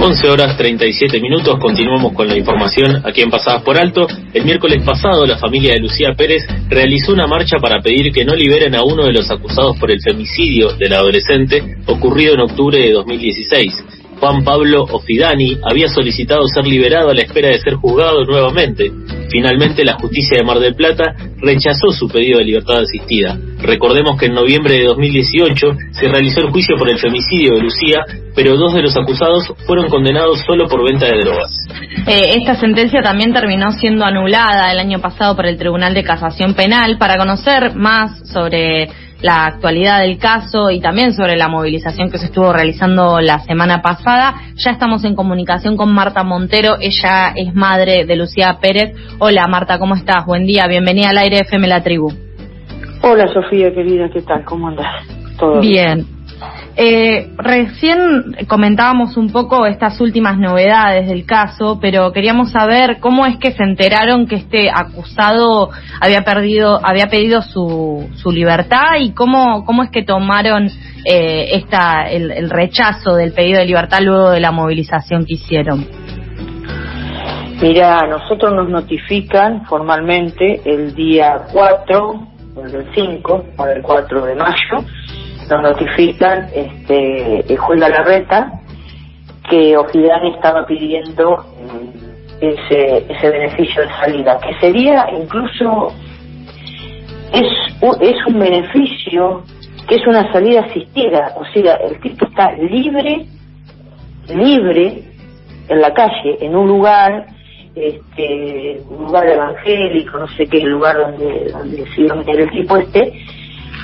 11 horas 37 minutos, continuamos con la información aquí en Pasadas por Alto. El miércoles pasado, la familia de Lucía Pérez realizó una marcha para pedir que no liberen a uno de los acusados por el femicidio del adolescente ocurrido en octubre de 2016. Juan Pablo Ofidani había solicitado ser liberado a la espera de ser juzgado nuevamente. Finalmente, la justicia de Mar del Plata rechazó su pedido de libertad asistida. Recordemos que en noviembre de 2018 se realizó el juicio por el femicidio de Lucía, pero dos de los acusados fueron condenados solo por venta de drogas. Eh, esta sentencia también terminó siendo anulada el año pasado por el Tribunal de Casación Penal. Para conocer más sobre la actualidad del caso y también sobre la movilización que se estuvo realizando la semana pasada. Ya estamos en comunicación con Marta Montero, ella es madre de Lucía Pérez. Hola Marta, ¿cómo estás? Buen día, bienvenida al aire FM La Tribu. Hola Sofía, querida, ¿qué tal? ¿Cómo andas? ¿Todo bien? Eh, recién comentábamos un poco estas últimas novedades del caso, pero queríamos saber cómo es que se enteraron que este acusado había perdido, había pedido su, su libertad y cómo, cómo es que tomaron eh, esta, el, el rechazo del pedido de libertad luego de la movilización que hicieron. Mira, nosotros nos notifican formalmente el día 4, el 5, o el 4 de mayo, nos notifican este, el juez Larreta que Ofidani estaba pidiendo mm, ese, ese beneficio de salida, que sería incluso, es, es un beneficio que es una salida asistida, o sea, el tipo está libre, libre en la calle, en un lugar, este, un lugar evangélico, no sé qué lugar donde, donde se iba a meter el tipo este,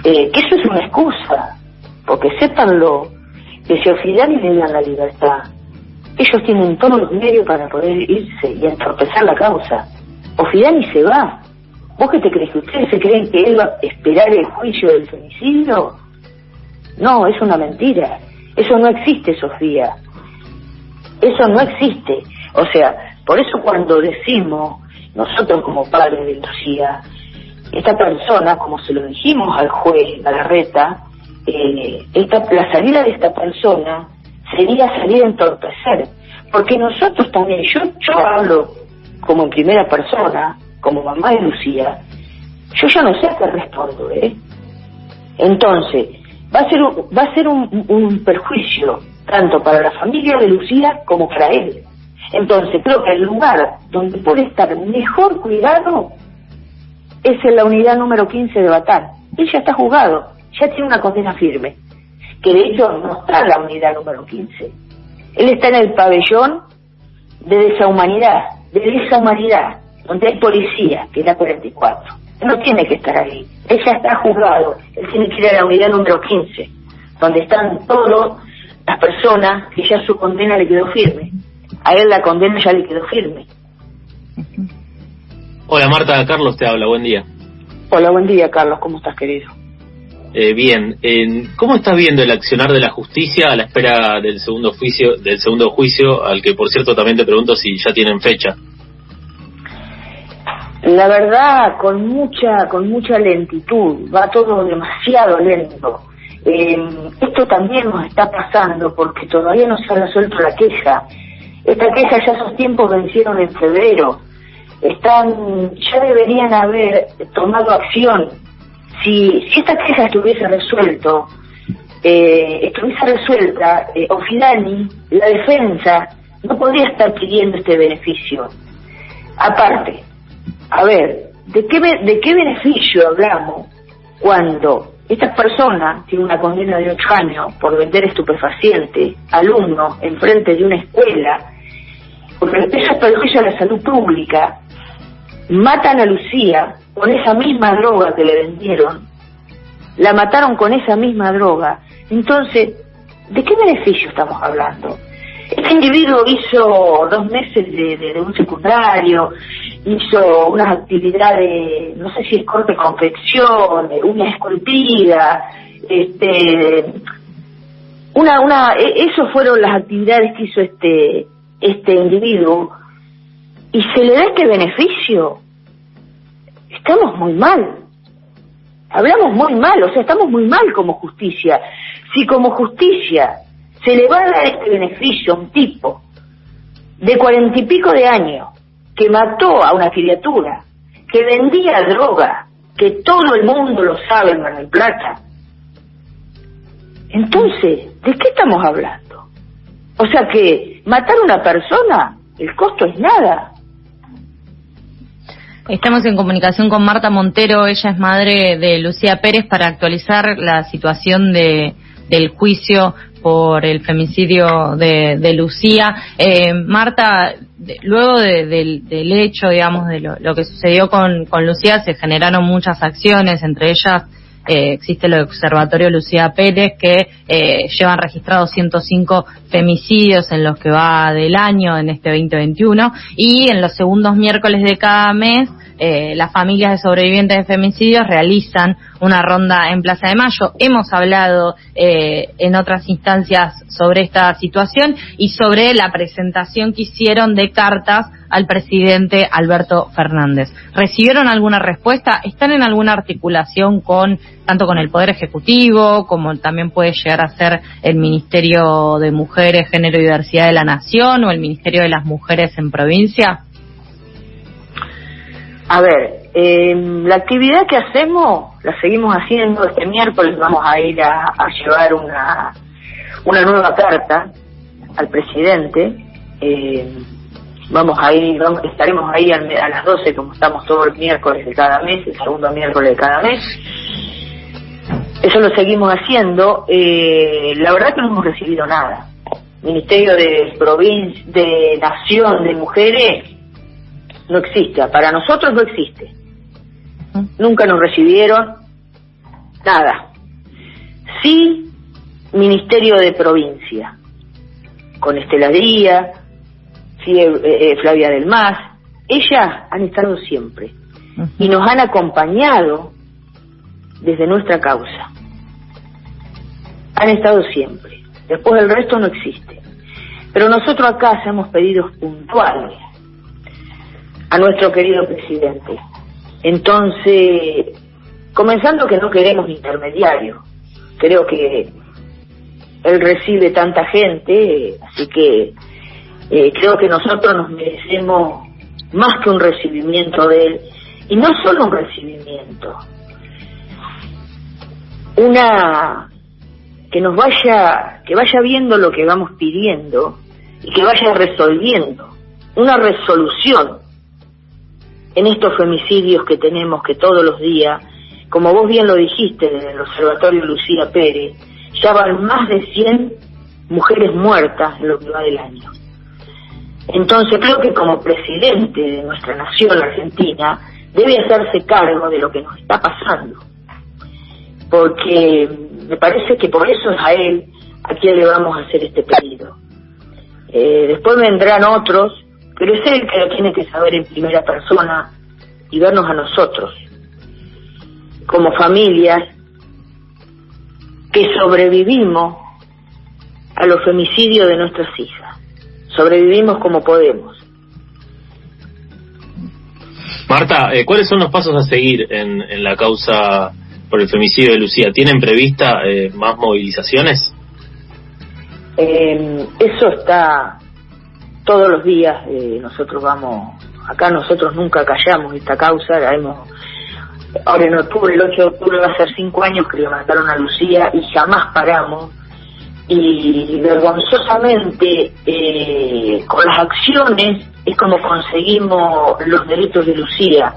eh, que eso es una excusa, porque sépanlo, que si Ofidani le dan la libertad, ellos tienen todos los medios para poder irse y entorpecer la causa. Ofidani se va. ¿Vos qué te crees? ¿Que ustedes se creen que él va a esperar el juicio del femicidio? No, es una mentira. Eso no existe, Sofía. Eso no existe. O sea, por eso cuando decimos, nosotros como padres de Lucía, esta persona, como se lo dijimos al juez Galarreta, eh, esta, la salida de esta persona sería salir a entorpecer. Porque nosotros también, yo, yo hablo como en primera persona, como mamá de Lucía, yo ya no sé a qué respondo, ¿eh? Entonces, va a ser, un, va a ser un, un perjuicio tanto para la familia de Lucía como para él. Entonces, creo que el lugar donde puede estar mejor cuidado es en la unidad número 15 de Batán. Él ya está juzgado, ya tiene una condena firme, que de hecho no está en la unidad número 15. Él está en el pabellón de deshumanidad, de deshumanidad, donde hay policía, que es la 44. Él no tiene que estar ahí. Él ya está juzgado. Él tiene que ir a la unidad número 15, donde están todas las personas que ya su condena le quedó firme. A él la condena ya le quedó firme. Hola Marta, Carlos te habla, buen día. Hola, buen día Carlos, ¿cómo estás querido? Eh, bien, eh, ¿cómo estás viendo el accionar de la justicia a la espera del segundo juicio, del segundo juicio, al que por cierto también te pregunto si ya tienen fecha? La verdad, con mucha, con mucha lentitud, va todo demasiado lento. Eh, esto también nos está pasando porque todavía no se ha resuelto la queja. Esta queja ya esos tiempos vencieron en febrero. Están, ya deberían haber tomado acción. Si, si esta queja estuviese resuelto, eh, estuviese resuelta, eh, la defensa, no podría estar pidiendo este beneficio. Aparte, a ver, ¿de qué, ¿de qué beneficio hablamos cuando esta persona tiene una condena de ocho años por vender estupefaciente, alumno, enfrente de una escuela, porque eso es perjuicio a la salud pública, matan a Lucía con esa misma droga que le vendieron, la mataron con esa misma droga, entonces, ¿de qué beneficio estamos hablando? Este individuo hizo dos meses de, de, un secundario, hizo unas actividades, no sé si es corte confección, una esculpida, este, una, una, e, eso fueron las actividades que hizo este, este individuo y se le da este beneficio. Estamos muy mal. Hablamos muy mal, o sea, estamos muy mal como justicia. Si como justicia se le va a dar este beneficio a un tipo de cuarenta y pico de años que mató a una criatura, que vendía droga, que todo el mundo lo sabe en Mar del Plata. Entonces, ¿de qué estamos hablando? O sea que matar a una persona, el costo es nada. Estamos en comunicación con Marta Montero, ella es madre de Lucía Pérez, para actualizar la situación de, del juicio por el femicidio de, Lucía. Eh, Marta, luego del, hecho, digamos, de lo, que sucedió con, Lucía, se generaron muchas acciones, entre ellas eh, existe el Observatorio Lucía Pérez que eh, llevan registrados 105 femicidios en los que va del año en este 2021 y en los segundos miércoles de cada mes eh, las familias de sobrevivientes de femicidios realizan una ronda en Plaza de Mayo. Hemos hablado eh, en otras instancias sobre esta situación y sobre la presentación que hicieron de cartas al presidente Alberto Fernández. ¿Recibieron alguna respuesta? ¿Están en alguna articulación con tanto con el Poder Ejecutivo como también puede llegar a ser el Ministerio de Mujeres, Género y Diversidad de la Nación o el Ministerio de las Mujeres en provincia? A ver, em, la actividad que hacemos la seguimos haciendo. Este miércoles vamos a ir a, llevar una, una nueva carta al presidente. Em, vamos a ir, estaremos ahí a, las 12 como estamos todos los miércoles de cada mes, el segundo miércoles de cada mes. Eso lo seguimos haciendo. Eh, la verdad que no hemos recibido nada. Ministerio de Provincia, de Nación, de Mujeres, no existe, para nosotros no existe. Nunca nos recibieron nada. Sí, Ministerio de Provincia, con Estela Díaz, sí, eh, eh, Flavia del Mas, ellas han estado siempre y nos han acompañado desde nuestra causa. Han estado siempre. Después el resto no existe. Pero nosotros acá hacemos pedidos puntuales a nuestro querido presidente. Entonces, comenzando que no queremos intermediarios, creo que él recibe tanta gente, así que eh, creo que nosotros nos merecemos más que un recibimiento de él, y no solo un recibimiento, una que nos vaya, que vaya viendo lo que vamos pidiendo y que vaya resolviendo, una resolución en estos femicidios que tenemos que todos los días, como vos bien lo dijiste en el Observatorio Lucía Pérez, ya van más de 100 mujeres muertas en lo que va del año. Entonces creo que como presidente de nuestra nación, Argentina, debe hacerse cargo de lo que nos está pasando. Porque me parece que por eso es a él a quien le vamos a hacer este pedido. Eh, después vendrán otros pero es él que lo tiene que saber en primera persona y vernos a nosotros, como familias que sobrevivimos a los femicidios de nuestras hijas. Sobrevivimos como podemos. Marta, eh, ¿cuáles son los pasos a seguir en, en, la causa por el femicidio de Lucía? ¿Tienen prevista eh, más movilizaciones? Eh, eso está todos los días eh, nosotros vamos, acá nosotros nunca callamos esta causa, la hemos, ahora en octubre, el 8 de octubre va a ser cinco años que le mataron a Lucía y jamás paramos. Y vergonzosamente eh, con las acciones es como conseguimos los derechos de Lucía,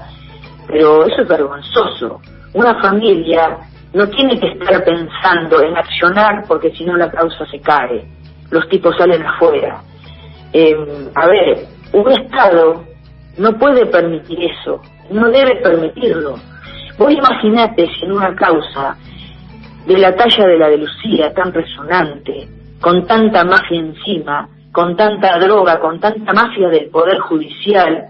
pero eso es vergonzoso. Una familia no tiene que estar pensando en accionar porque si no la causa se cae, los tipos salen afuera eh, a ver, un Estado no puede permitir eso, no debe permitirlo. Vos imaginate si en una causa de la talla de la de Lucía, tan resonante, con tanta mafia encima, con tanta droga, con tanta mafia del Poder Judicial,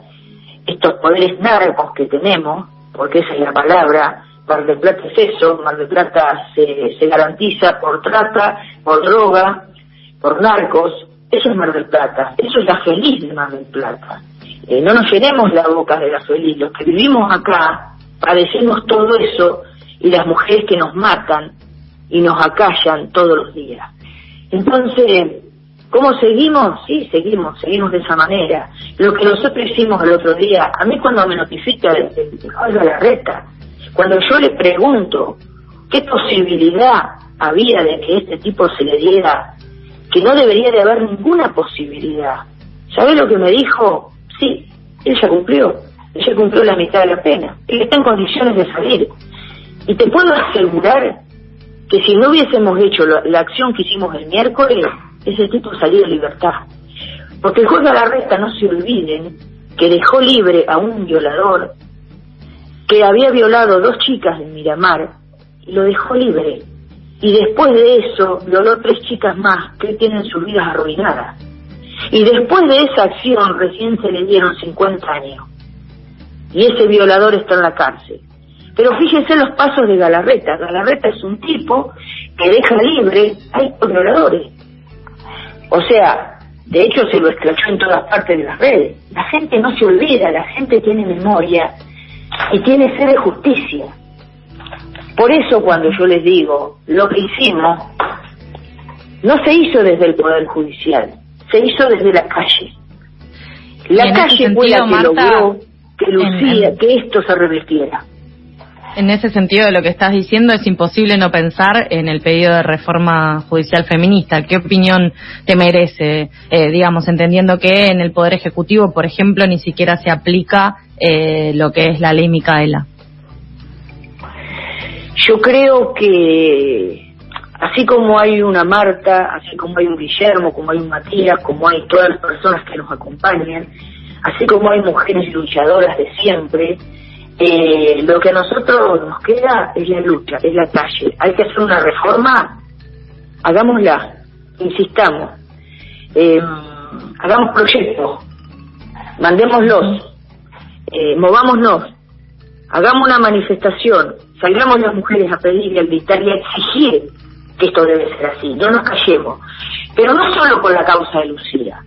estos poderes narcos que tenemos, porque esa es la palabra, Mar del Plata es eso, Mar del Plata se, se garantiza por trata, por droga, por narcos, eso es Mar del Plata, eso es la feliz de Mar del Plata. Eh, no nos llenemos la boca de la feliz, los que vivimos acá padecemos todo eso y las mujeres que nos matan y nos acallan todos los días. Entonces, ¿cómo seguimos? Sí, seguimos, seguimos de esa manera. Lo que nosotros hicimos el otro día, a mí cuando me notifica el, la reta, cuando yo le pregunto qué posibilidad había de que este tipo se le diera, que no debería de haber ninguna posibilidad. ¿Sabe lo que me dijo? Sí, él ya cumplió, ella cumplió la mitad de la pena, él está en condiciones de salir. Y te puedo asegurar que si no hubiésemos hecho la, acción que hicimos el miércoles, ese tipo salió de libertad. Porque el juez de la resta, no se olviden, que dejó libre a un violador que había violado dos chicas en Miramar y lo dejó libre. Y después de eso violó tres chicas más que tienen sus vidas arruinadas. Y después de esa acción recién se le dieron 50 años. Y ese violador está en la cárcel. Pero fíjense los pasos de Galarreta. Galarreta es un tipo que deja libre a estos violadores. O sea, de hecho se lo escrachó en todas partes de las redes. La gente no se olvida, la gente tiene memoria y tiene sed de justicia. Por eso cuando yo les digo, lo que hicimos no se hizo desde el Poder Judicial, se hizo desde la calle. La calle fue la que logró que Lucía, que esto se revirtiera. En ese sentido, lo que estás diciendo es imposible no pensar en el pedido de reforma judicial feminista. ¿Qué opinión te merece? Eh, digamos, entendiendo que en el Poder Ejecutivo, por ejemplo, ni siquiera se aplica eh, lo que es la ley Micaela. Yo creo que así como hay una Marta, así como hay un Guillermo, como hay un Matías, como hay todas las personas que nos acompañan, así como hay mujeres luchadoras de siempre, eh, lo que a nosotros nos queda es la lucha, es la calle. Hay que hacer una reforma, hagámosla, insistamos, eh, hagamos proyectos, mandémoslos, eh, movámonos, hagamos una manifestación, salgamos las mujeres a pedir y a gritar y a exigir que esto debe ser así, no nos callemos. Pero no solo con la causa de Lucía,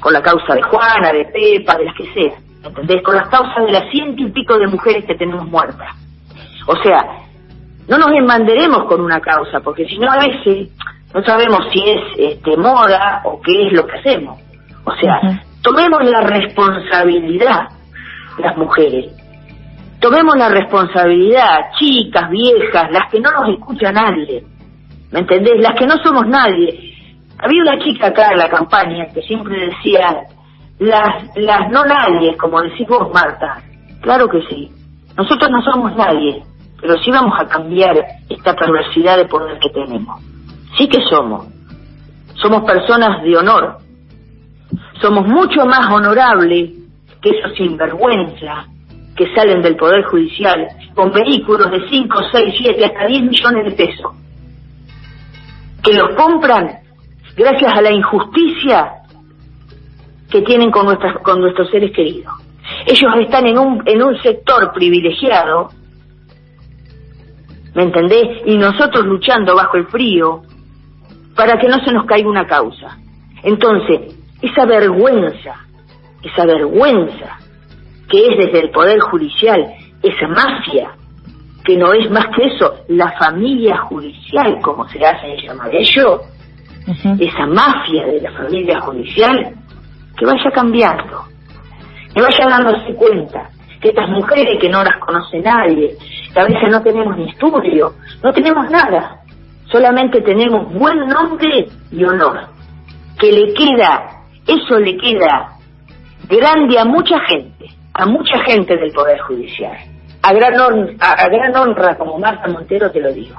con la causa de Juana, de Pepa, de las que sea ¿entendés? Con las causas de las ciento y pico de mujeres que tenemos muertas. O sea, no nos embanderemos con una causa, porque si no a veces no sabemos si es este, moda o qué es lo que hacemos. O sea, tomemos la responsabilidad las mujeres. Tomemos la responsabilidad, chicas, viejas, las que no nos escucha nadie. ¿Me entendés? Las que no somos nadie. Había una chica acá en la campaña que siempre decía, las, las no nadie, como decís vos, Marta. Claro que sí. Nosotros no somos nadie, pero sí vamos a cambiar esta perversidad de poder que tenemos. Sí que somos. Somos personas de honor. Somos mucho más honorables que esos sinvergüenza que salen del Poder Judicial con vehículos de 5, 6, 7, hasta 10 millones de pesos. Que los compran gracias a la injusticia que tienen con, nuestras, con nuestros seres queridos. Ellos están en un, en un sector privilegiado, ¿me entendés? Y nosotros luchando bajo el frío para que no se nos caiga una causa. Entonces, esa vergüenza, esa vergüenza que es desde el Poder Judicial, esa mafia, que no es más que eso, la familia judicial, como se hace llamar ellos, esa mafia de la familia judicial, que vaya cambiando, que vaya dándose cuenta que estas mujeres que no las conoce nadie, que a veces no tenemos ni estudio, no tenemos nada, solamente tenemos buen nombre y honor, que le queda, eso le queda grande a mucha gente, a mucha gente del Poder Judicial, a gran, a gran honra como Marta Montero te lo digo.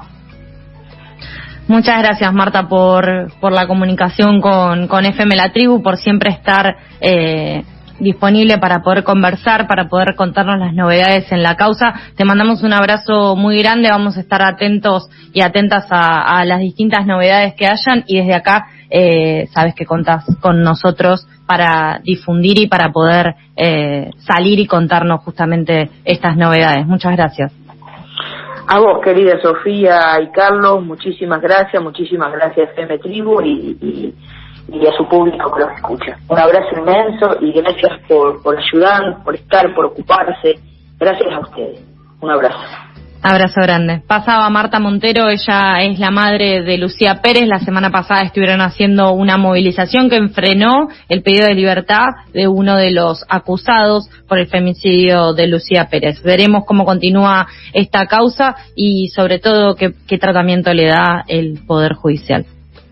Muchas gracias, Marta, por, por la comunicación con, con FM La Tribu, por siempre estar eh, disponible para poder conversar, para poder contarnos las novedades en la causa. Te mandamos un abrazo muy grande, vamos a estar atentos y atentas a, las distintas novedades que hayan y desde acá eh, sabes que contás con nosotros para difundir y para poder eh, salir y contarnos justamente estas novedades. Muchas gracias. A vos, querida Sofía y Carlos, muchísimas gracias, muchísimas gracias FM Tribu y, y, y, a su público que los escucha. Un abrazo inmenso y gracias por, por ayudar, por estar, por ocuparse. Gracias a ustedes. Un abrazo. Abrazo grande. Pasaba Marta Montero, ella es la madre de Lucía Pérez. La semana pasada estuvieron haciendo una movilización que enfrenó el pedido de libertad de uno de los acusados por el femicidio de Lucía Pérez. Veremos cómo continúa esta causa y sobre todo qué, qué tratamiento le da el Poder Judicial.